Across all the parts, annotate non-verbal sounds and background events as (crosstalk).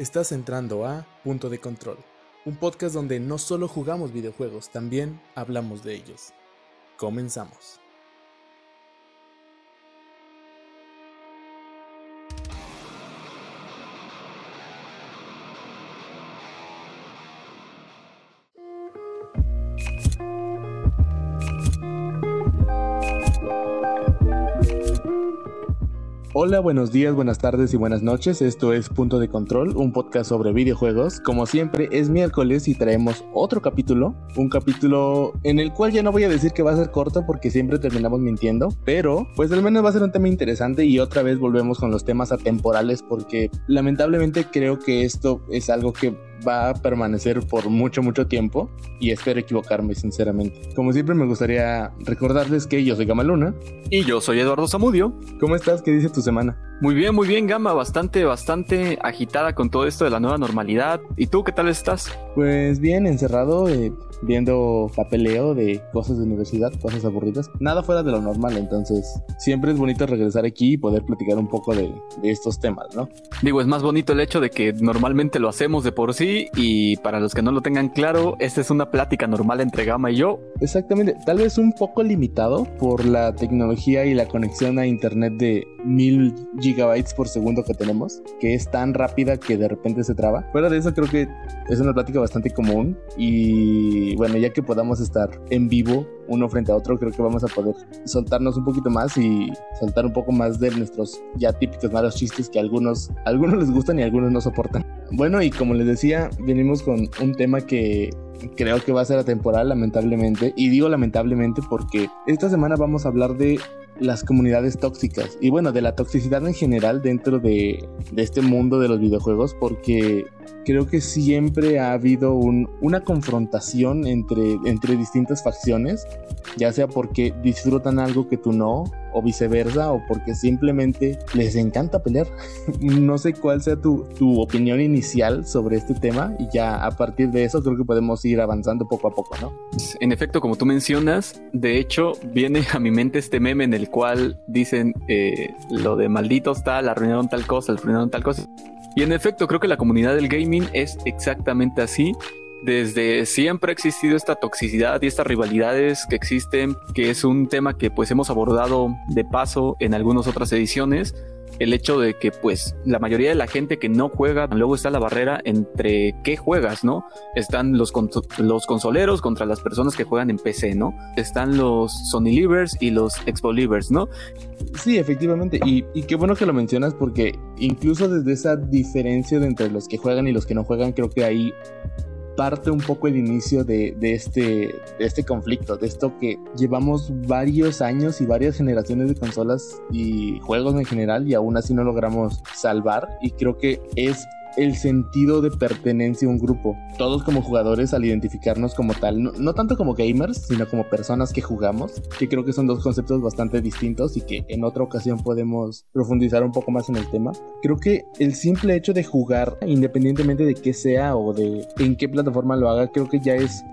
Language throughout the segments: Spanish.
Estás entrando a Punto de Control, un podcast donde no solo jugamos videojuegos, también hablamos de ellos. Comenzamos. Hola, buenos días, buenas tardes y buenas noches. Esto es Punto de Control, un podcast sobre videojuegos. Como siempre, es miércoles y traemos otro capítulo. Un capítulo en el cual ya no voy a decir que va a ser corto porque siempre terminamos mintiendo. Pero, pues al menos va a ser un tema interesante y otra vez volvemos con los temas atemporales porque lamentablemente creo que esto es algo que va a permanecer por mucho, mucho tiempo y espero equivocarme, sinceramente. Como siempre, me gustaría recordarles que yo soy Gamaluna. Y yo soy Eduardo Zamudio. ¿Cómo estás? ¿Qué dice tu semana? Muy bien, muy bien, Gama. Bastante, bastante agitada con todo esto de la nueva normalidad. ¿Y tú qué tal estás? Pues bien, encerrado, eh, viendo papeleo de cosas de universidad, cosas aburridas. Nada fuera de lo normal, entonces siempre es bonito regresar aquí y poder platicar un poco de, de estos temas, ¿no? Digo, es más bonito el hecho de que normalmente lo hacemos de por sí y para los que no lo tengan claro, esta es una plática normal entre Gama y yo. Exactamente, tal vez un poco limitado por la tecnología y la conexión a internet de mil gigabytes por segundo que tenemos, que es tan rápida que de repente se traba. Fuera de eso creo que es una plática bastante común y bueno, ya que podamos estar en vivo uno frente a otro, creo que vamos a poder soltarnos un poquito más y soltar un poco más de nuestros ya típicos malos chistes que a algunos, a (laughs) algunos les gustan y a algunos no soportan. Bueno, y como les decía, venimos con un tema que creo que va a ser atemporal, lamentablemente. Y digo lamentablemente porque esta semana vamos a hablar de las comunidades tóxicas. Y bueno, de la toxicidad en general dentro de, este mundo de los videojuegos porque creo que siempre ha habido un, una confrontación entre, entre distintas facciones, ya sea porque disfrutan algo que tú no, o viceversa, o porque simplemente les encanta pelear. (laughs) no sé cuál sea tu, tu, opinión inicial sobre este tema, y ya a partir de eso creo que podemos ir avanzando poco a poco, ¿no? En efecto, como tú mencionas, de hecho, viene a mi mente este meme en el cual dicen eh, lo de malditos tal, arruinaron tal cosa, arruinaron tal cosa. Y en efecto, creo que la comunidad del gaming es exactamente así. Desde siempre ha existido esta toxicidad y estas rivalidades que existen, que es un tema que pues hemos abordado de paso en algunas otras ediciones el hecho de que pues la mayoría de la gente que no juega, luego está la barrera entre qué juegas, ¿no? Están los, los consoleros contra las personas que juegan en PC, ¿no? Están los Sony Livers y los Xbox Livers, ¿no? Sí, efectivamente, y, y, qué bueno que lo mencionas porque incluso desde esa diferencia de entre los que juegan y los que no juegan, creo que ahí parte un poco el inicio de, este, este conflicto, de esto que llevamos varios años y varias generaciones de consolas y juegos en general y aún así no logramos salvar. Y creo que es el sentido de pertenencia a un grupo. Todos como jugadores al identificarnos como tal, no, tanto como gamers, sino como personas que jugamos, que creo que son dos conceptos bastante distintos y que en otra ocasión podemos profundizar un poco más en el tema. Creo que el simple hecho de jugar, independientemente de qué sea o de en qué plataforma lo haga, creo que ya es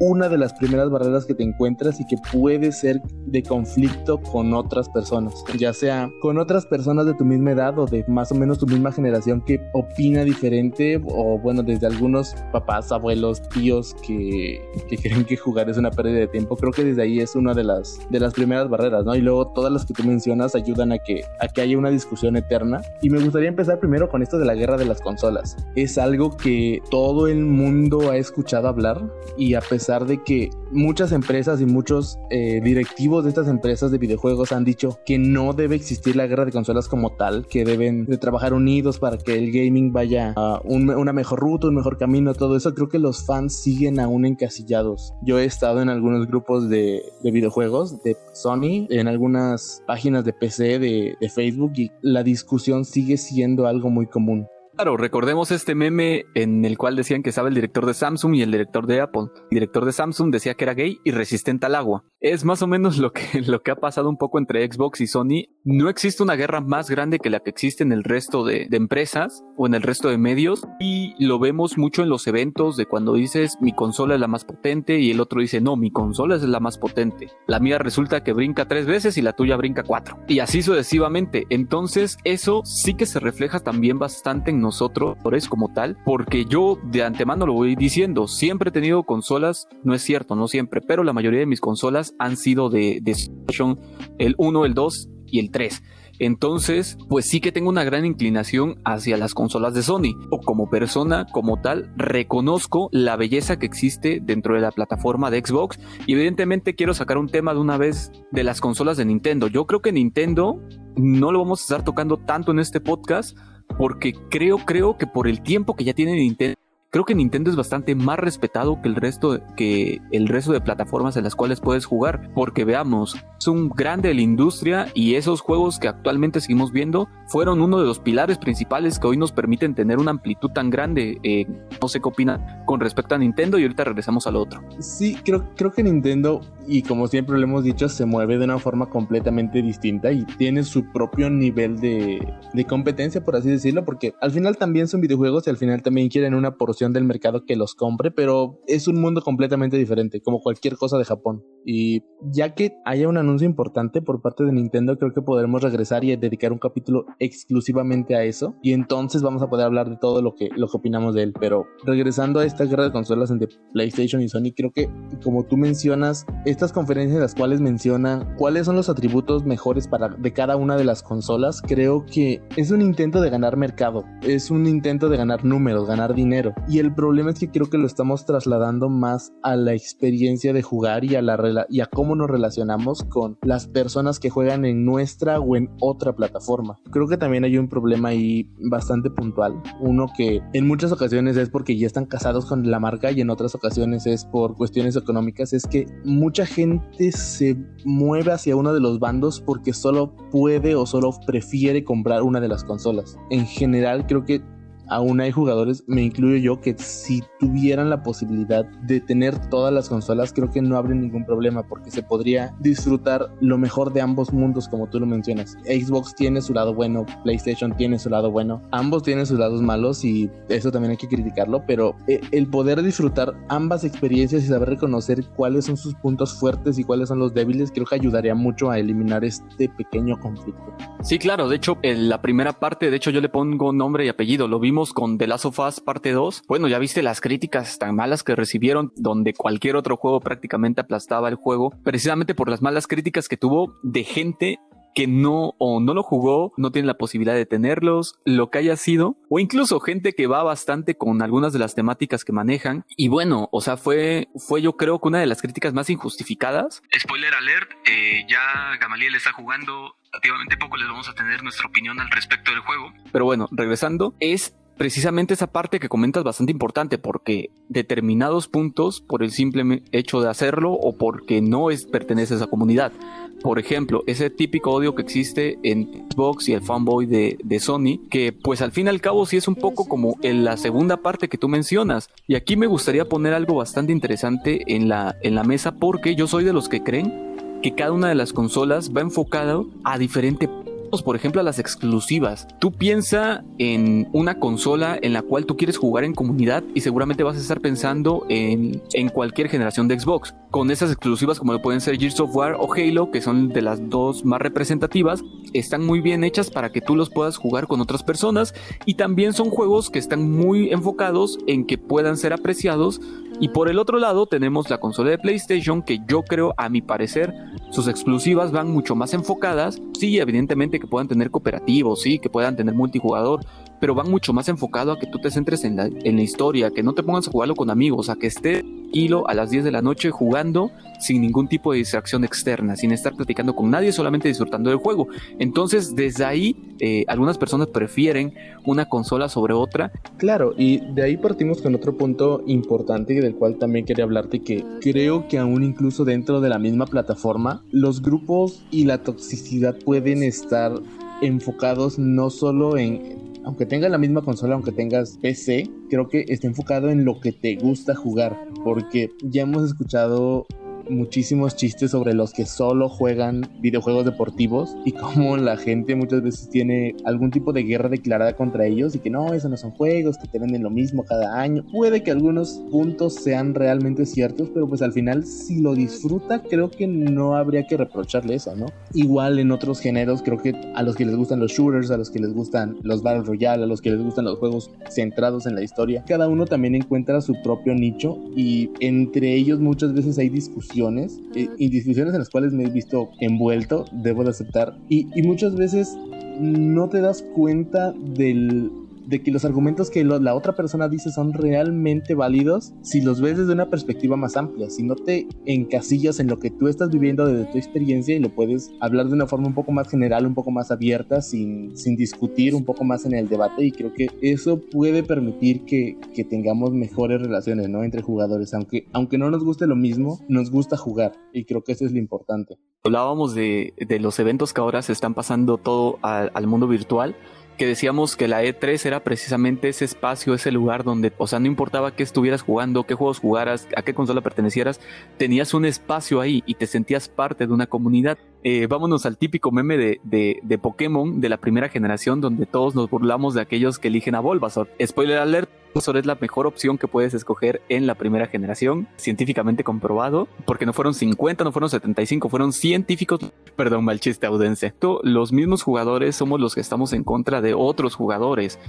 una de las primeras barreras que te encuentras y que puede ser de conflicto con otras personas, ya sea con otras personas de tu misma edad o de más o menos tu misma generación que opina diferente o bueno, desde algunos papás, abuelos, tíos que, que creen que jugar es una pérdida de tiempo, creo que desde ahí es una de las, de las primeras barreras, ¿no? Y luego todas las que tú mencionas ayudan a que, a que haya una discusión eterna. Y me gustaría empezar primero con esto de la guerra de las consolas. Es algo que todo el mundo ha escuchado hablar y a pesar de que muchas empresas y muchos eh, directivos de estas empresas de videojuegos han dicho que no debe existir la guerra de consolas como tal, que deben de trabajar unidos para que el gaming vaya a un, una mejor ruta, un mejor camino, todo eso, creo que los fans siguen aún encasillados. Yo he estado en algunos grupos de, de videojuegos de Sony, en algunas páginas de PC, de Facebook, y la discusión sigue siendo algo muy común. Claro, recordemos este meme en el cual decían que estaba el director de Samsung y el director de Apple. El director de Samsung decía que era gay y resistente al agua. es más o menos lo que, (laughs) lo que ha pasado un poco entre Xbox y Sony. No existe una guerra más grande que la que existe en el resto de, de empresas o en el resto de medios y lo vemos mucho en los eventos de cuando dices mi consola es la más potente y el otro dice no, mi consola es la más potente. La mía resulta que brinca tres veces y la tuya brinca cuatro. Y así sucesivamente. Entonces eso sí que se refleja también bastante en nosotros como tal, porque yo de antemano lo voy diciendo, siempre he tenido consolas, no es cierto, no siempre, pero la mayoría de mis consolas han sido de, de el 1, el 2 y el 3. Entonces, pues sí que tengo una gran inclinación hacia las consolas de Sony. O como persona, como tal, reconozco la belleza que existe dentro de la plataforma de Xbox. Y evidentemente quiero sacar un tema de una vez de las consolas de Nintendo. Yo creo que Nintendo no lo vamos a estar tocando tanto en este podcast. Porque creo, creo que por el tiempo que ya tiene Nintendo creo que Nintendo es bastante más respetado que el resto de, que el resto de plataformas en las cuales puedes jugar, porque veamos, es un grande de la industria y esos juegos que actualmente seguimos viendo fueron uno de los pilares principales que hoy nos permiten tener una amplitud tan grande. Eh, no sé qué opina con respecto a Nintendo y ahorita regresamos al otro. Sí, creo, creo que Nintendo, y como siempre lo hemos dicho, se mueve de una forma completamente distinta y tiene su propio nivel de, de competencia, por así decirlo, porque al final también son videojuegos y al final también quieren una porción del mercado que los compre, pero es un mundo completamente diferente, como cualquier cosa de Japón. Y ya que haya un anuncio importante por parte de Nintendo, creo que podremos regresar y dedicar un capítulo exclusivamente a eso. Y entonces vamos a poder hablar de todo lo que, lo que opinamos de él. Pero regresando a esta guerra de consolas entre PlayStation y Sony, creo que como tú mencionas, estas conferencias en las cuales mencionan cuáles son los atributos mejores para de cada una de las consolas, creo que es un intento de ganar mercado, es un intento de ganar números, ganar dinero. Y el problema es que creo que lo estamos trasladando más a la experiencia de jugar y a, la y a cómo nos relacionamos con las personas que juegan en nuestra o en otra plataforma. Creo que también hay un problema ahí bastante puntual. Uno que en muchas ocasiones es porque ya están casados con la marca y en otras ocasiones es por cuestiones económicas. Es que mucha gente se mueve hacia uno de los bandos porque solo puede o solo prefiere comprar una de las consolas. En general creo que aún hay jugadores, me incluyo yo, que si tuvieran la posibilidad de tener todas las consolas, creo que no habría ningún problema porque se podría disfrutar lo mejor de ambos mundos, como tú lo mencionas. Xbox tiene su lado bueno, PlayStation tiene su lado bueno, ambos tienen sus lados malos y eso también hay que criticarlo, pero eh, el poder disfrutar ambas experiencias y saber reconocer cuáles son sus puntos fuertes y cuáles son los débiles, creo que ayudaría mucho a eliminar este pequeño conflicto. Sí, claro, de hecho, en la primera parte, de hecho yo le pongo nombre y apellido, lo vimos con The Last of Us parte 2, bueno, ya viste las críticas tan malas que recibieron, donde cualquier otro juego prácticamente aplastaba el juego, precisamente por las malas críticas que tuvo de gente que no o no lo jugó, no tiene la posibilidad de tenerlos, lo que haya sido, o incluso gente que va bastante con algunas de las temáticas que manejan. Y bueno, o sea, fue, fue yo creo que una de las críticas más injustificadas. Spoiler alert, eh, ya Gamaliel está jugando relativamente poco, les vamos a tener nuestra opinión al respecto del juego. Pero bueno, regresando, es precisamente esa parte que comentas bastante importante porque determinados puntos por el simple hecho de hacerlo o porque no es, pertenece a esa comunidad. Por ejemplo, ese típico odio que existe en Xbox y el fanboy de, Sony, que pues al fin y al cabo sí es un poco como la segunda parte que tú mencionas. Y aquí me gustaría poner algo bastante interesante en la, en la mesa porque yo soy de los que creen que cada una de las consolas va enfocado a diferente por ejemplo, a las exclusivas. Tú piensa en una consola en la cual tú quieres jugar en comunidad y seguramente vas a estar pensando en, en cualquier generación de Xbox. Con esas exclusivas como pueden ser Gears of War o Halo, que son de las dos más representativas, están muy bien hechas para que tú los puedas jugar con otras personas y también son juegos que están muy enfocados en que puedan ser apreciados y por el otro lado tenemos la consola de PlayStation que yo creo, a mi parecer, sus exclusivas van mucho más enfocadas. Sí, evidentemente que puedan tener cooperativos, sí, que puedan tener multijugador, pero van mucho más enfocado a que tú te centres en la, historia, que no te pongas a jugarlo con amigos, a que esté hilo a las 10 de la noche jugando sin ningún tipo de distracción externa, sin estar platicando con nadie, solamente disfrutando del juego. Entonces, desde ahí, eh, algunas personas prefieren una consola sobre otra. Claro, y de ahí partimos con otro punto importante del cual también quería hablarte, que creo que aún incluso dentro de la misma plataforma, los grupos y la toxicidad pueden estar enfocados no solo en aunque tengas la misma consola, aunque tengas PC, creo que está enfocado en lo que te gusta jugar, porque ya hemos escuchado muchísimos chistes sobre los que solo juegan videojuegos deportivos y cómo la gente muchas veces tiene algún tipo de guerra declarada contra ellos y que no, eso no son juegos, que te venden lo mismo cada año. Puede que algunos puntos sean realmente ciertos, pero pues al final si lo disfruta creo que no habría que reprocharle eso, ¿no? Igual en otros géneros creo que a los que les gustan los shooters, a los que les gustan los Battle Royale, a los que les gustan los juegos centrados en la historia, cada uno también encuentra su propio nicho y entre ellos muchas veces hay discusiones eh, y discusiones en las cuales me he visto envuelto, debo de aceptar, y, y muchas veces no te das cuenta del de que los argumentos que la otra persona dice son realmente válidos si los ves desde una perspectiva más amplia, si no te encasillas en lo que tú estás viviendo desde tu experiencia y lo puedes hablar de una forma un poco más general, un poco más abierta, sin, sin discutir un poco más en el debate y creo que eso puede permitir que, que tengamos mejores relaciones ¿no? entre jugadores, aunque, aunque no nos guste lo mismo, nos gusta jugar y creo que eso es lo importante. Hablábamos de, de los eventos que ahora se están pasando todo al, mundo virtual que decíamos que la E3 era precisamente ese espacio, ese lugar donde, o sea, no importaba qué estuvieras jugando, qué juegos jugaras, a qué consola pertenecieras, tenías un espacio ahí y te sentías parte de una comunidad. Eh, vámonos al típico meme de, de, de, Pokémon de la primera generación, donde todos nos burlamos de aquellos que eligen a Bulbasaur. Spoiler alert, Bulbasaur es la mejor opción que puedes escoger en la primera generación, científicamente comprobado, porque no fueron 50, no fueron 75, fueron científicos, perdón, mal chiste audense. Los mismos jugadores somos los que estamos en contra de otros jugadores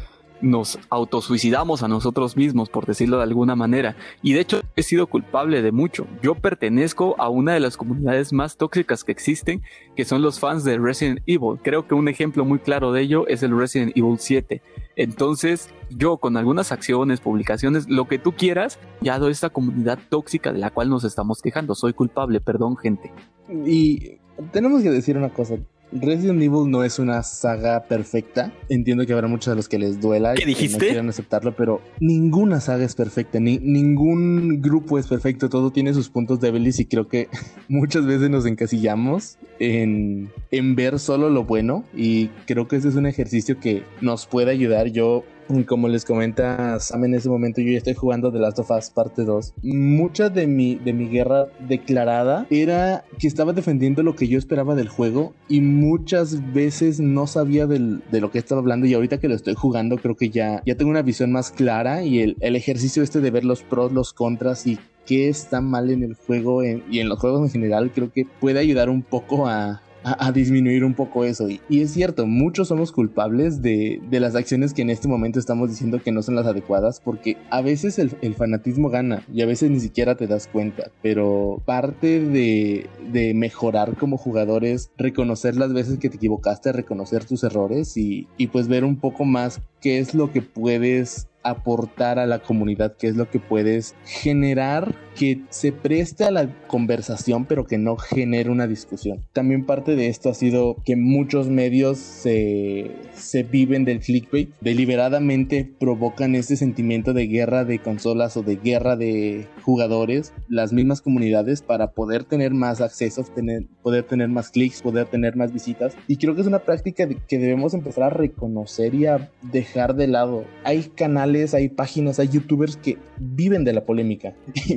nos autosuicidamos a nosotros mismos, por decirlo de alguna manera. Y de hecho he sido culpable de mucho. Yo pertenezco a una de las comunidades más tóxicas que existen, que son los fans de Resident Evil. Creo que un ejemplo muy claro de ello es el Resident Evil 7. Entonces, yo con algunas acciones, publicaciones, lo que tú quieras, ya doy esta comunidad tóxica de la cual nos estamos quejando. Soy culpable, perdón, gente. Y tenemos que decir una cosa. Resident Evil no es una saga perfecta. Entiendo que habrá muchos de los que les duela ¿Qué dijiste? y no quieran aceptarlo, pero ninguna saga es perfecta, ni ningún grupo es perfecto, todo tiene sus puntos débiles y creo que (laughs) muchas veces nos encasillamos en, en ver solo lo bueno y creo que ese es un ejercicio que nos puede ayudar. Yo como les comenta Sam en ese momento, yo ya estoy jugando The Last of Us parte 2. Mucha de mi, de mi guerra declarada era que estaba defendiendo lo que yo esperaba del juego y muchas veces no sabía del, de lo que estaba hablando y ahorita que lo estoy jugando creo que ya, ya tengo una visión más clara y el, el ejercicio este de ver los pros, los contras y qué está mal en el juego y en los juegos en general creo que puede ayudar un poco a, a, disminuir un poco eso. Y, y, es cierto, muchos somos culpables de, de, las acciones que en este momento estamos diciendo que no son las adecuadas, porque a veces el, el fanatismo gana y a veces ni siquiera te das cuenta. Pero parte de, de, mejorar como jugador es reconocer las veces que te equivocaste, reconocer tus errores y, y pues ver un poco más qué es lo que puedes aportar a la comunidad, qué es lo que puedes generar que se preste a la conversación, pero que no genere una discusión. También parte de esto ha sido que muchos medios se, se viven del clickbait, deliberadamente provocan este sentimiento de guerra de consolas o de guerra de jugadores, las mismas comunidades, para poder tener más accesos, tener, poder tener más clics, poder tener más visitas. Y creo que es una práctica que debemos empezar a reconocer y a dejar de lado. Hay canales hay páginas, hay youtubers que viven de la polémica (laughs) y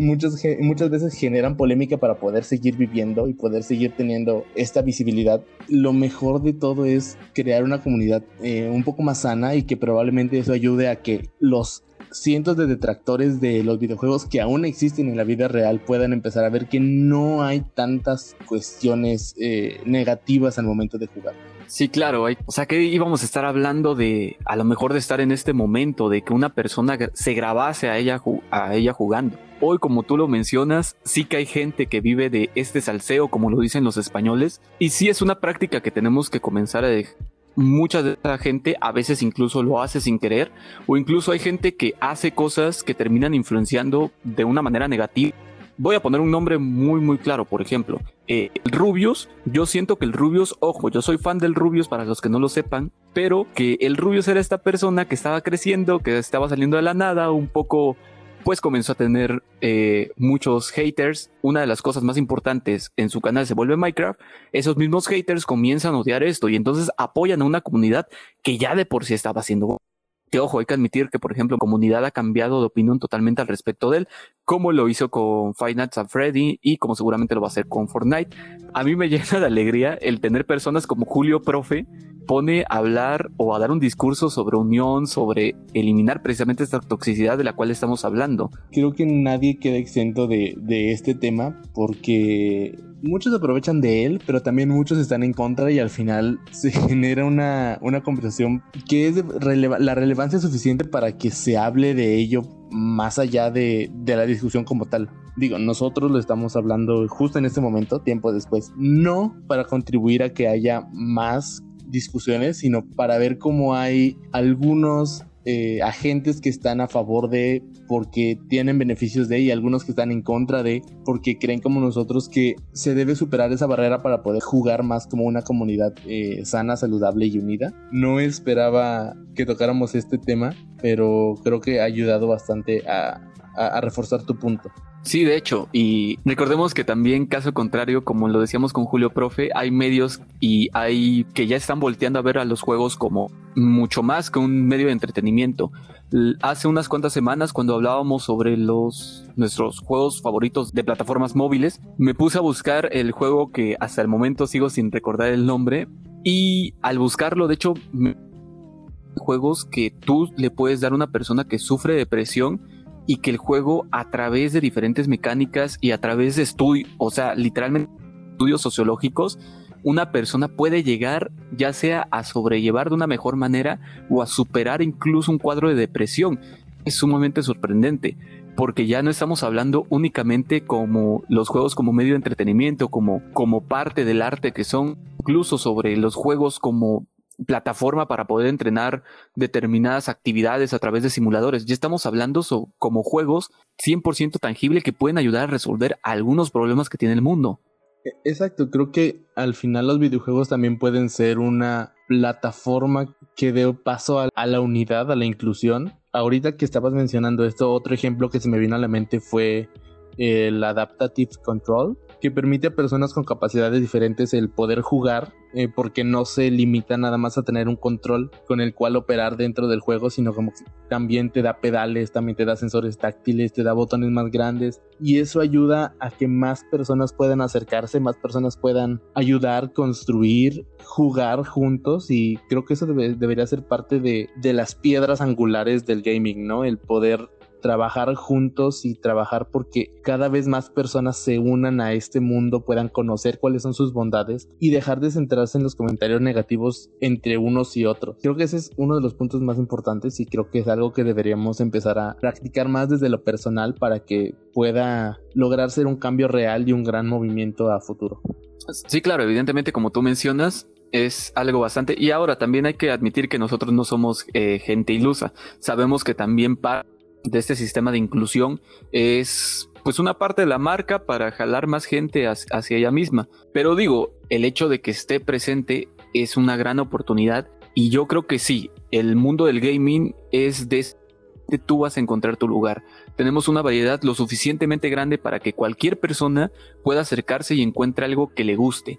muchas, veces generan polémica para poder seguir viviendo y poder seguir teniendo esta visibilidad. Lo mejor de todo es crear una comunidad eh, un poco más sana y que probablemente eso ayude a que los cientos de detractores de los videojuegos que aún existen en la vida real puedan empezar a ver que no hay tantas cuestiones eh, negativas al momento de jugar. Sí, claro. Hay, o sea, que íbamos a estar hablando de, a lo mejor de estar en este momento, de que una persona se grabase a ella, a ella jugando. Hoy, como tú lo mencionas, sí que hay gente que vive de este salseo, como lo dicen los españoles, y sí es una práctica que tenemos que comenzar a dejar mucha de esa gente a veces incluso lo hace sin querer o incluso hay gente que hace cosas que terminan influenciando de una manera negativa. Voy a poner un nombre muy muy claro, por ejemplo, eh, Rubius, yo siento que el Rubius, ojo, yo soy fan del Rubius para los que no lo sepan, pero que el Rubius era esta persona que estaba creciendo, que estaba saliendo de la nada, un poco pues comenzó a tener eh, muchos haters. Una de las cosas más importantes en su canal se vuelve Minecraft. Esos mismos haters comienzan a odiar esto y entonces apoyan a una comunidad que ya de por sí estaba haciendo. Que ojo, hay que admitir que, por ejemplo, la comunidad ha cambiado de opinión totalmente al respecto de él, como lo hizo con Five Nights at Freddy y como seguramente lo va a hacer con Fortnite. A mí me (laughs) llena de alegría el tener personas como Julio Profe pone a hablar o a dar un discurso sobre unión, sobre eliminar precisamente esta toxicidad de la cual estamos hablando. Creo que nadie queda exento de, de este tema porque muchos aprovechan de él, pero también muchos están en contra y al final (laughs) se genera una, una conversación que es de la relevancia suficiente para que se hable de ello más allá de, de, la discusión como tal. Digo, nosotros lo estamos hablando justo en este momento, tiempo después, no para contribuir a que haya más discusiones, sino para ver cómo hay algunos eh, agentes que están a favor de porque tienen beneficios de y algunos que están en contra de porque creen como nosotros que se debe superar esa barrera para poder jugar más como una comunidad eh, sana, saludable y unida. No esperaba que tocáramos este tema, pero creo que ha ayudado bastante a, a reforzar tu punto. Sí, de hecho, y recordemos que también, caso contrario, como lo decíamos con Julio Profe, hay medios y hay que ya están volteando a ver a los juegos como mucho más que un medio de entretenimiento. Hace unas cuantas semanas, cuando hablábamos sobre los nuestros juegos favoritos de plataformas móviles, me puse a buscar el juego que hasta el momento sigo sin recordar el nombre. Y al buscarlo, de hecho, juegos que tú le puedes dar a una persona que sufre depresión y que el juego a través de diferentes mecánicas y a través de estudios, o sea, literalmente estudios sociológicos, una persona puede llegar ya sea a sobrellevar de una mejor manera o a superar incluso un cuadro de depresión. Es sumamente sorprendente porque ya no estamos hablando únicamente como los juegos como medio de entretenimiento, como, como parte del arte que son, incluso sobre los juegos como plataforma para poder entrenar determinadas actividades a través de simuladores. Ya estamos hablando como juegos 100% tangible que pueden ayudar a resolver algunos problemas que tiene el mundo. E, exacto, creo que al final los videojuegos también pueden ser una plataforma que dé paso a, la unidad, a la inclusión. Ahorita que estabas mencionando esto, otro ejemplo que se me vino a la mente fue el Adaptative Control, que permite a personas con capacidades diferentes el poder jugar eh, porque no se limita nada más a tener un control con el cual operar dentro del juego, sino como que también te da pedales, también te da sensores táctiles, te da botones más grandes y eso ayuda a que más personas puedan acercarse, más personas puedan ayudar, construir, jugar juntos y creo que eso debería ser parte de, de las piedras angulares del gaming, ¿no? El poder trabajar juntos y trabajar porque cada vez más personas se unan a este mundo, puedan conocer cuáles son sus bondades y dejar de centrarse en los comentarios negativos entre unos y otros. Creo que ese es uno de los puntos más importantes y creo que es algo que deberíamos empezar a practicar más desde lo personal para que pueda lograr ser un cambio real y un gran movimiento a futuro. Sí, claro, evidentemente como tú mencionas, es algo bastante. Y ahora también hay que admitir que nosotros no somos eh, gente ilusa. Sabemos que también para de este sistema de inclusión es pues una parte de la marca para jalar más gente hacia ella misma. Pero digo, el hecho de que esté presente es una gran oportunidad y yo creo que sí, el mundo del gaming es de tú vas a encontrar tu lugar. Tenemos una variedad lo suficientemente grande para que cualquier persona pueda acercarse y encuentre algo que le guste.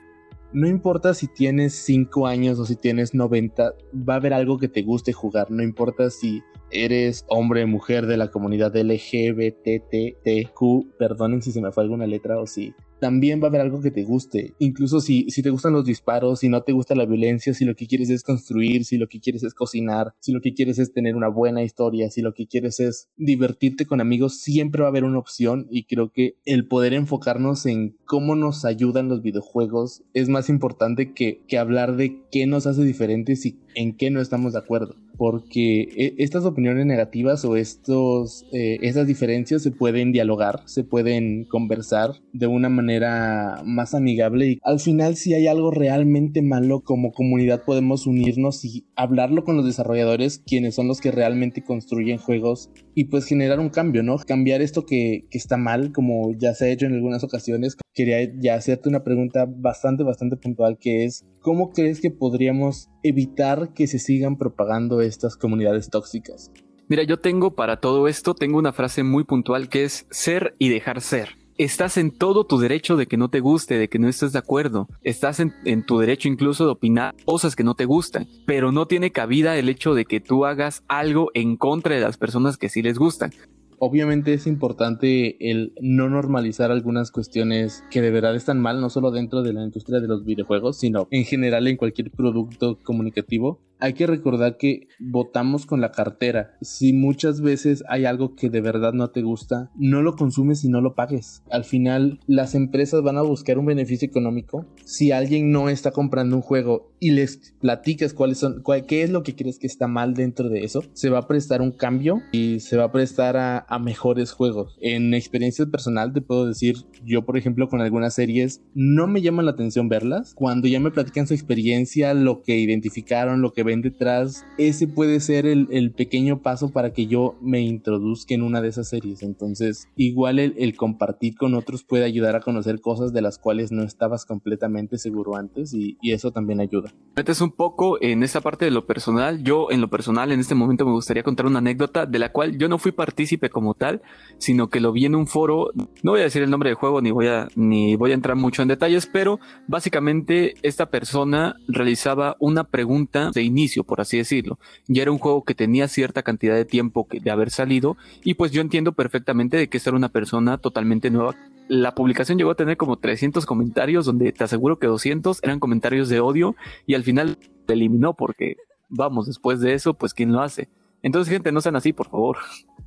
No importa si tienes 5 años o si tienes 90, va a haber algo que te guste jugar. No importa si eres hombre mujer de la comunidad LGBTTQ, perdonen si se me fue alguna letra o si también va a haber algo que te guste. Incluso si, si te gustan los disparos, si no te gusta la violencia, si lo que quieres es construir, si lo que quieres es cocinar, si lo que quieres es tener una buena historia, si lo que quieres es divertirte con amigos, siempre va a haber una opción y creo que el poder enfocarnos en cómo nos ayudan los videojuegos es más importante que, que hablar de qué nos hace diferentes y en qué no estamos de acuerdo porque e, estas opiniones negativas o estos, eh, estas diferencias se pueden dialogar, se pueden conversar de una manera más amigable y al final si hay algo realmente malo como comunidad podemos unirnos y hablarlo con los desarrolladores quienes son los que realmente construyen juegos y pues generar un cambio, ¿no? Cambiar esto que, que está mal como ya se ha hecho en algunas ocasiones. Quería ya hacerte una pregunta bastante, bastante puntual que es ¿cómo crees que podríamos evitar que se sigan propagando estas comunidades tóxicas? Mira, yo tengo para todo esto, tengo una frase muy puntual que es ser y dejar ser. estás en todo tu derecho de que no te guste, de que no estés de acuerdo. Estás en, en, tu derecho incluso de opinar cosas que no te gustan, pero no tiene cabida el hecho de que tú hagas algo en contra de las personas que sí les gustan obviamente es importante el no normalizar algunas cuestiones que de verdad están mal, no solo dentro de la industria de los videojuegos, sino en general en cualquier producto comunicativo hay que recordar que votamos con la cartera. Si muchas veces hay algo que de verdad no te gusta, no lo consumes y no lo pagues. Al final, las empresas van a buscar un beneficio económico. Si alguien no está comprando un juego y les platicas cuáles son, qué es lo que crees que está mal dentro de eso, se va a prestar un cambio y se va a prestar a, a mejores juegos. En experiencia personal te puedo decir, yo por ejemplo con algunas series no me llama la atención verlas. Cuando ya me platican su experiencia, lo que identificaron, lo que detrás, ese puede ser el, pequeño paso para que yo me introduzca en una de esas series. Entonces, igual el, compartir con otros puede ayudar a conocer cosas de las cuales no estabas completamente seguro antes y, eso también ayuda. Metes un poco en esa parte de lo personal. Yo, en lo personal, en este momento me gustaría contar una anécdota de la cual yo no fui partícipe como tal, sino que lo vi en un foro. No voy a decir el nombre del juego ni voy a, ni voy a entrar mucho en detalles, pero básicamente esta persona realizaba una pregunta de inicio por así decirlo. Ya era un juego que tenía cierta cantidad de tiempo que, de haber salido y pues yo entiendo perfectamente de que esta era una persona totalmente nueva. La publicación llegó a tener como 300 comentarios donde te aseguro que 200 eran comentarios de odio y al final se eliminó porque vamos, después de eso, pues ¿quién lo hace? Entonces gente, no sean así, por favor.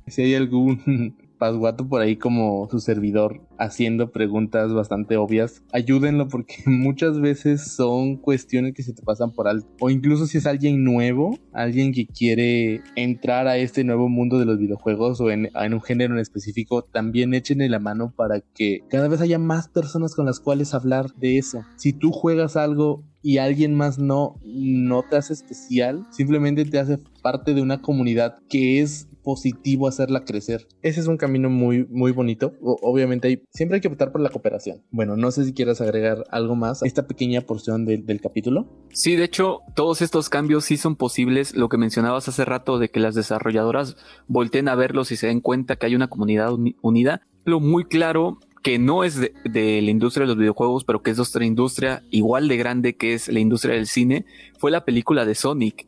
Si hay algún Pasguato por ahí como su servidor haciendo preguntas bastante obvias, ayúdenlo porque (laughs) muchas veces son cuestiones que se te pasan por alto. O incluso si es alguien nuevo, alguien que quiere entrar a este nuevo mundo de los videojuegos o en, un género en específico, también échenle la mano para que cada vez haya más personas con las cuales hablar de eso. Si tú juegas algo y alguien más no, no te hace especial, simplemente te hace parte de una comunidad que es positivo hacerla crecer. Ese es un camino muy, muy bonito. obviamente hay, siempre hay que optar por la cooperación. Bueno, no sé si quieras agregar algo más a esta pequeña porción del capítulo. Sí, de hecho, todos estos cambios sí son posibles. Lo que mencionabas hace rato de que las desarrolladoras volteen a verlos y se den cuenta que hay una comunidad unida. Lo muy claro que no es de, de, la industria de los videojuegos, pero que es otra industria igual de grande que es la industria del cine, fue la película de Sonic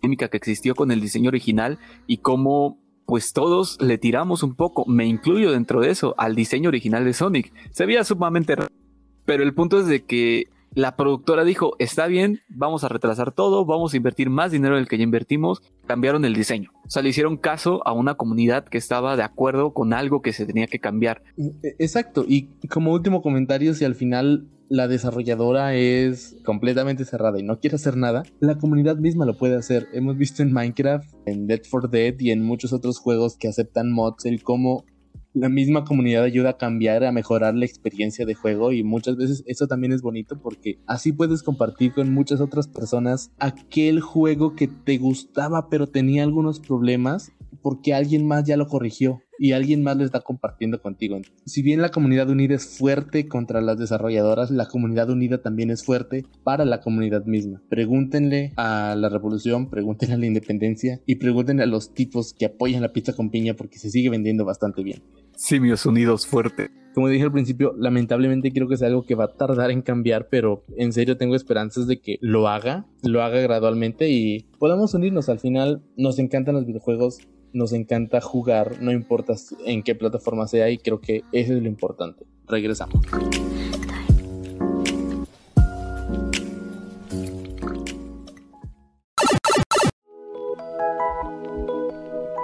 que existió con el diseño original y cómo pues todos le tiramos un poco, me incluyo dentro de eso, al diseño original de Sonic. Se veía sumamente raro, pero el punto es de que la productora dijo, está bien, vamos a retrasar todo, vamos a invertir más dinero del que ya invertimos, cambiaron el diseño. O sea, le hicieron caso a una comunidad que estaba de acuerdo con algo que se tenía que cambiar. E, exacto, y como último comentario, si al final la desarrolladora es completamente cerrada y no quiere hacer nada, la comunidad misma lo puede hacer. Hemos visto en Minecraft, en Dead for Dead y en muchos otros juegos que aceptan mods el cómo la misma comunidad ayuda a cambiar, a mejorar la experiencia de juego y muchas veces eso también es bonito porque así puedes compartir con muchas otras personas aquel juego que te gustaba pero tenía algunos problemas porque alguien más ya lo corrigió y alguien más lo está compartiendo contigo. Si bien la comunidad unida es fuerte contra las desarrolladoras, la comunidad unida también es fuerte para la comunidad misma. Pregúntenle a la revolución, pregúntenle a la independencia y pregúntenle a los tipos que apoyan la pizza con piña porque se sigue vendiendo bastante bien. Simios unidos fuerte. Como dije al principio, lamentablemente creo que es algo que va a tardar en cambiar, pero en serio tengo esperanzas de que lo haga, lo haga gradualmente y podamos unirnos. Al final nos encantan los videojuegos, nos encanta jugar, no importa en qué plataforma sea y creo que eso es lo importante. Regresamos.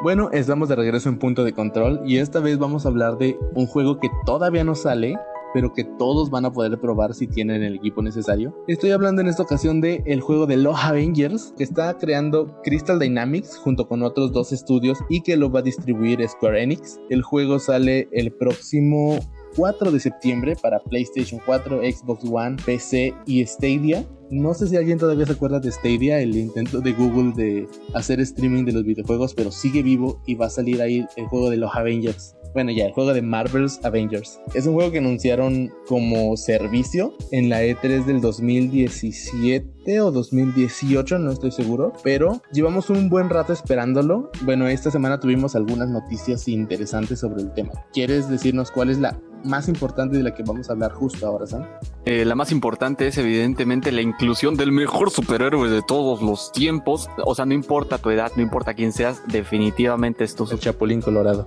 Bueno, estamos de regreso en punto de control y esta vez vamos a hablar de un juego que todavía no sale, pero que todos van a poder probar si tienen el equipo necesario. Estoy hablando en esta ocasión de el juego de Los Avengers que está creando Crystal Dynamics junto con otros dos estudios y que lo va a distribuir Square Enix. El juego sale el próximo 4 de septiembre para PlayStation 4, Xbox One, PC y Stadia. No sé si alguien todavía se acuerda de Stadia, el intento de Google de hacer streaming de los videojuegos, pero sigue vivo y va a salir ahí el juego de los Avengers bueno, ya, el juego de Marvel's Avengers. Es un juego que anunciaron como servicio en la E3 del 2017 o 2018, no estoy seguro, pero llevamos un buen rato esperándolo. Bueno, esta semana tuvimos algunas noticias interesantes sobre el tema. ¿Quieres decirnos cuál es la más importante de la que vamos a hablar justo ahora, Sam? Eh, la más importante es evidentemente la inclusión del mejor superhéroe de todos los tiempos. O sea, no importa tu edad, no importa quién seas, definitivamente es tu el Chapulín Colorado.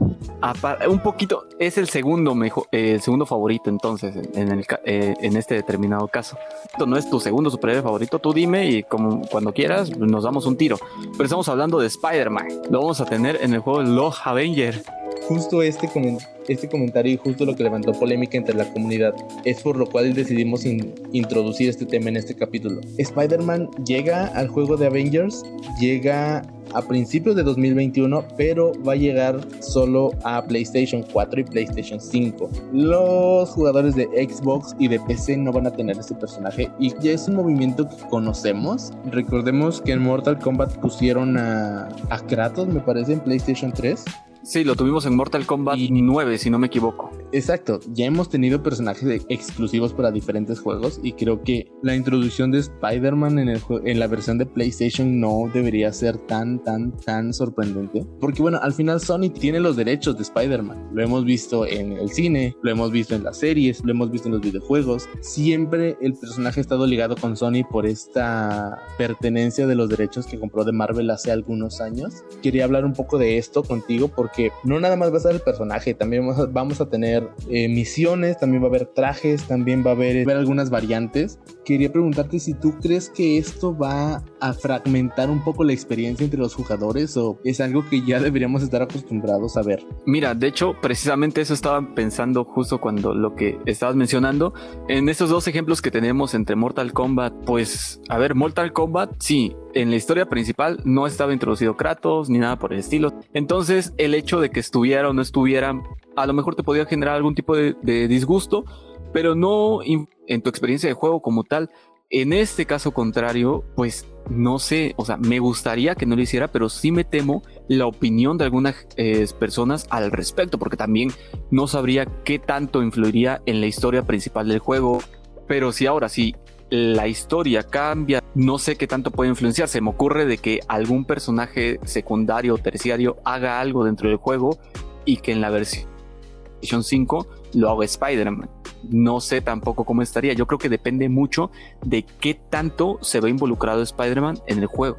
un poquito, es el segundo mejor, eh, el segundo favorito entonces en, el, eh, en este determinado caso. Esto no es tu segundo superhéroe favorito, tú dime y como cuando quieras nos damos un tiro. Pero estamos hablando de Spider-Man. Lo vamos a tener en el juego Los Avenger justo este, este comentario y justo lo que levantó polémica entre la comunidad. Es por lo cual decidimos introducir este tema en este capítulo. Spider-Man llega al juego de Avengers, llega a principios de 2021, pero va a llegar solo a PlayStation 4 y PlayStation 5. Los jugadores de Xbox y de PC no van a tener este personaje y ya es un movimiento que conocemos. Recordemos que en Mortal Kombat pusieron a, a Kratos, me parece, en PlayStation 3 Sí, lo tuvimos en Mortal Kombat 9, si no me equivoco. Exacto, ya hemos tenido personajes exclusivos para diferentes juegos y creo que la introducción de Spider-Man en, en la versión de PlayStation no debería ser tan, tan, tan sorprendente. Porque bueno, al final Sony tiene los derechos de Spider-Man. Lo hemos visto en el cine, lo hemos visto en las series, lo hemos visto en los videojuegos. Siempre el personaje ha estado ligado con Sony por esta pertenencia de los derechos que compró de Marvel hace algunos años. Quería hablar un poco de esto contigo porque no nada más va a ser el personaje, también vamos a, tener eh, misiones, también va a haber trajes, también va a haber, algunas variantes. Quería preguntarte si tú crees que esto va a fragmentar un poco la experiencia entre los jugadores o es algo que ya deberíamos estar acostumbrados a ver. Mira, de hecho, precisamente eso estaba pensando justo cuando lo que estabas mencionando. En estos dos ejemplos que tenemos entre Mortal Kombat, pues, a ver, Mortal Kombat, sí, en la historia principal no estaba introducido Kratos ni nada por el estilo. Entonces, el hecho de que estuviera o no estuviera, a lo mejor te podía generar algún tipo de, disgusto, pero no en tu experiencia de juego como tal. En este caso contrario, pues no sé, o sea, me gustaría que no lo hiciera, pero sí me temo la opinión de algunas eh, personas al respecto, porque también no sabría qué tanto influiría en la historia principal del juego. Pero si ahora sí la historia cambia, no sé qué tanto puede influenciar. Se me ocurre de que algún personaje secundario o terciario haga algo dentro del juego y que en la versión 5 lo haga Spider-Man. No sé tampoco cómo estaría. Yo creo que depende mucho de qué tanto se ve involucrado Spider-Man en el juego.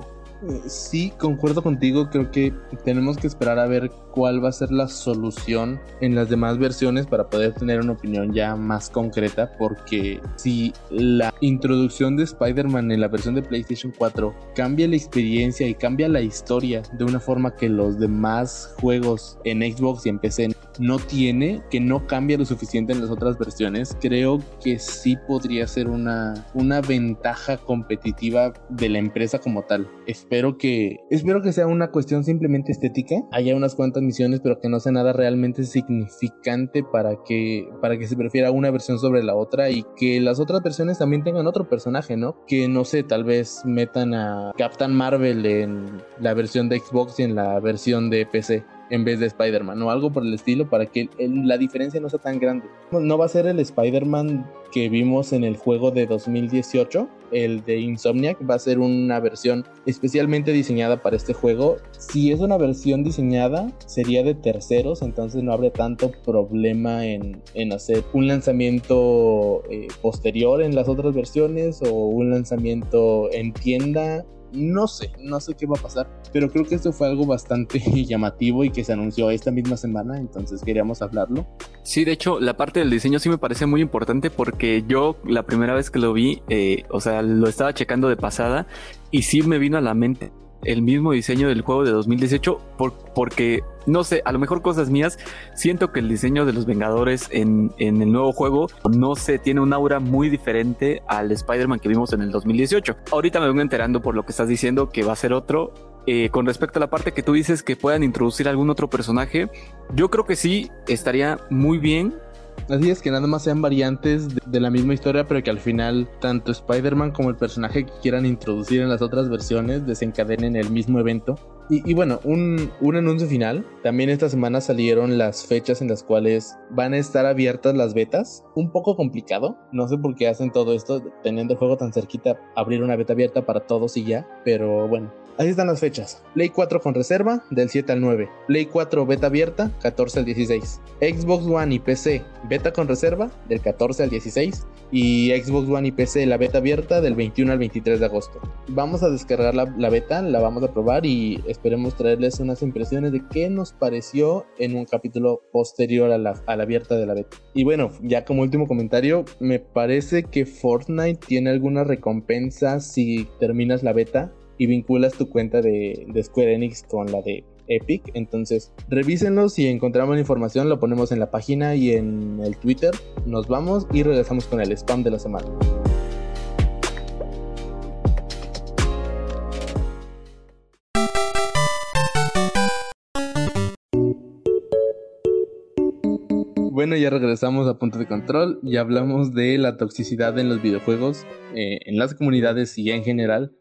Sí, concuerdo contigo, creo que tenemos que esperar a ver cuál va a ser la solución en las demás versiones para poder tener una opinión ya más concreta, porque si la introducción de Spider-Man en la versión de PlayStation 4 cambia la experiencia y cambia la historia de una forma que los demás juegos en Xbox y en PC no tiene, que no cambia lo suficiente en las otras versiones, creo que sí podría ser una, una ventaja competitiva de la empresa como tal espero que espero que sea una cuestión simplemente estética. Haya unas cuantas misiones, pero que no sea nada realmente significante para que para que se prefiera una versión sobre la otra y que las otras versiones también tengan otro personaje, ¿no? Que no sé, tal vez metan a Captain Marvel en la versión de Xbox y en la versión de PC en vez de Spider-Man o algo por el estilo para que la diferencia no sea tan grande. No va a ser el Spider-Man que vimos en el juego de 2018, el de Insomniac, va a ser una versión especialmente diseñada para este juego. Si es una versión diseñada, sería de terceros, entonces no habría tanto problema en, hacer un lanzamiento eh, posterior en las otras versiones o un lanzamiento en tienda no sé, no sé qué va a pasar, pero creo que esto fue algo bastante (laughs) llamativo y que se anunció esta misma semana, entonces queríamos hablarlo. Sí, de hecho, la parte del diseño sí me parece muy importante porque yo la primera vez que lo vi, eh, o sea, lo estaba checando de pasada y sí me vino a la mente el mismo diseño del juego de 2018 porque, no sé, a lo mejor cosas mías, siento que el diseño de los Vengadores en, en el nuevo juego, no sé, tiene un aura muy diferente al Spider-Man que vimos en el 2018. Ahorita me vengo enterando por lo que estás diciendo que va a ser otro. Eh, con respecto a la parte que tú dices que puedan introducir algún otro personaje, yo creo que sí estaría muy bien Así es que nada más sean variantes de, la misma historia, pero que al final tanto Spider-Man como el personaje que quieran introducir en las otras versiones desencadenen el mismo evento. Y, bueno, un, un, anuncio final. También esta semana salieron las fechas en las cuales van a estar abiertas las betas. Un poco complicado. No sé por qué hacen todo esto, teniendo el juego tan cerquita, abrir una beta abierta para todos y ya. Pero bueno, Así están las fechas. Play 4 con reserva del 7 al 9. Play 4 beta abierta 14 al 16. Xbox One y PC beta con reserva del 14 al 16. Y Xbox One y PC la beta abierta del 21 al 23 de agosto. Vamos a descargar la, beta, la vamos a probar y esperemos traerles unas impresiones de qué nos pareció en un capítulo posterior a la, a la abierta de la beta. Y bueno, ya como último comentario, me parece que Fortnite tiene alguna recompensa si terminas la beta y vinculas tu cuenta de, Square Enix con la de Epic. Entonces, revísenlo. Si encontramos información, lo ponemos en la página y en el Twitter. Nos vamos y regresamos con el spam de la semana. Bueno, ya regresamos a punto de control y hablamos de la toxicidad en los videojuegos, eh, en las comunidades y en general.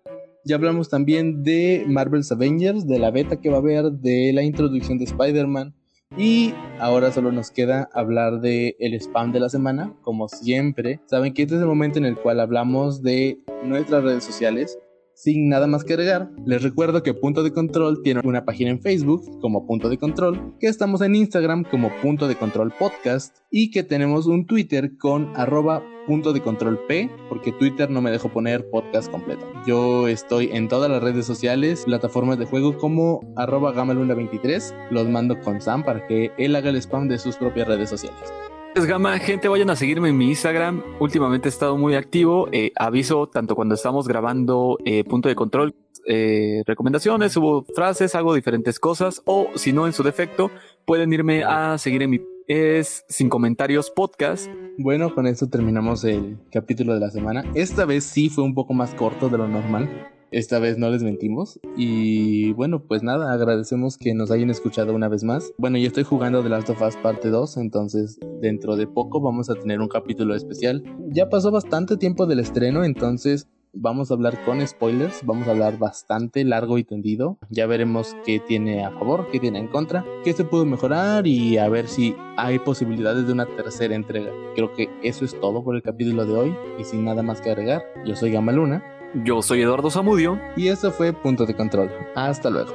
Ya hablamos también de Marvel's Avengers, de la beta que va a haber, de la introducción de Spider-Man. Y ahora solo nos queda hablar de spam de la semana, como siempre. Saben que este es el momento en el cual hablamos de nuestras redes sociales. Sin nada más que agregar, les recuerdo que Punto de Control tiene una página en Facebook como Punto de Control, que estamos en Instagram como Punto de Control Podcast y que tenemos un Twitter con arroba punto de control P, porque Twitter no me dejó poner podcast completo. Yo estoy en todas las redes sociales, plataformas de juego como arroba gamaluna23. Los mando con Sam para que él haga el spam de sus propias redes sociales. Gama, gente, vayan a seguirme en mi Instagram. Últimamente he estado muy activo. Eh, aviso tanto cuando estamos grabando eh, punto de control, eh, recomendaciones, subo frases, hago diferentes cosas. O si no, en su defecto, pueden irme a seguir en mi es Sin Comentarios Podcast. Bueno, con esto terminamos el capítulo de la semana. Esta vez sí fue un poco más corto de lo normal. Esta vez no les mentimos. Y bueno, pues nada, agradecemos que nos hayan escuchado una vez más. Bueno, yo estoy jugando The Last of Us parte 2, entonces dentro de poco vamos a tener un capítulo especial. Ya pasó bastante tiempo del estreno, entonces vamos a hablar con spoilers, vamos a hablar bastante largo y tendido. Ya veremos qué tiene a favor, qué tiene en contra, qué se pudo mejorar y a ver si hay posibilidades de una tercera entrega. Creo que eso es todo por el capítulo de hoy y sin nada más que agregar, yo soy Gamaluna yo soy Eduardo Zamudio. Y esto fue Punto de Control. Hasta luego.